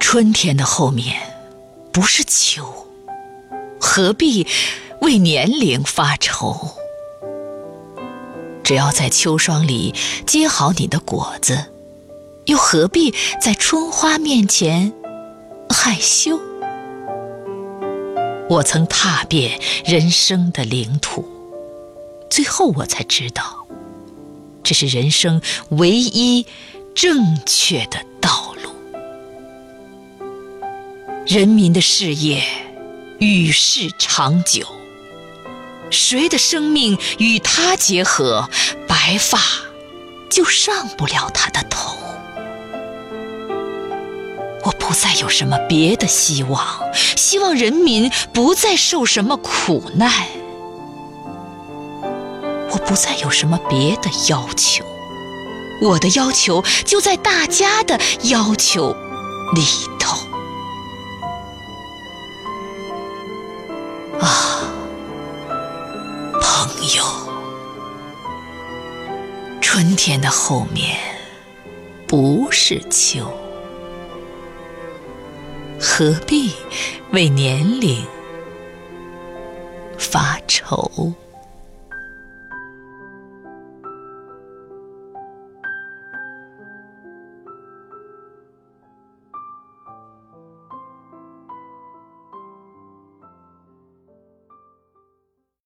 春天的后面不是秋，何必为年龄发愁？只要在秋霜里结好你的果子，又何必在春花面前害羞？我曾踏遍人生的领土，最后我才知道，这是人生唯一正确的人民的事业与世长久，谁的生命与他结合，白发就上不了他的头。我不再有什么别的希望，希望人民不再受什么苦难。我不再有什么别的要求，我的要求就在大家的要求里有，春天的后面不是秋，何必为年龄发愁？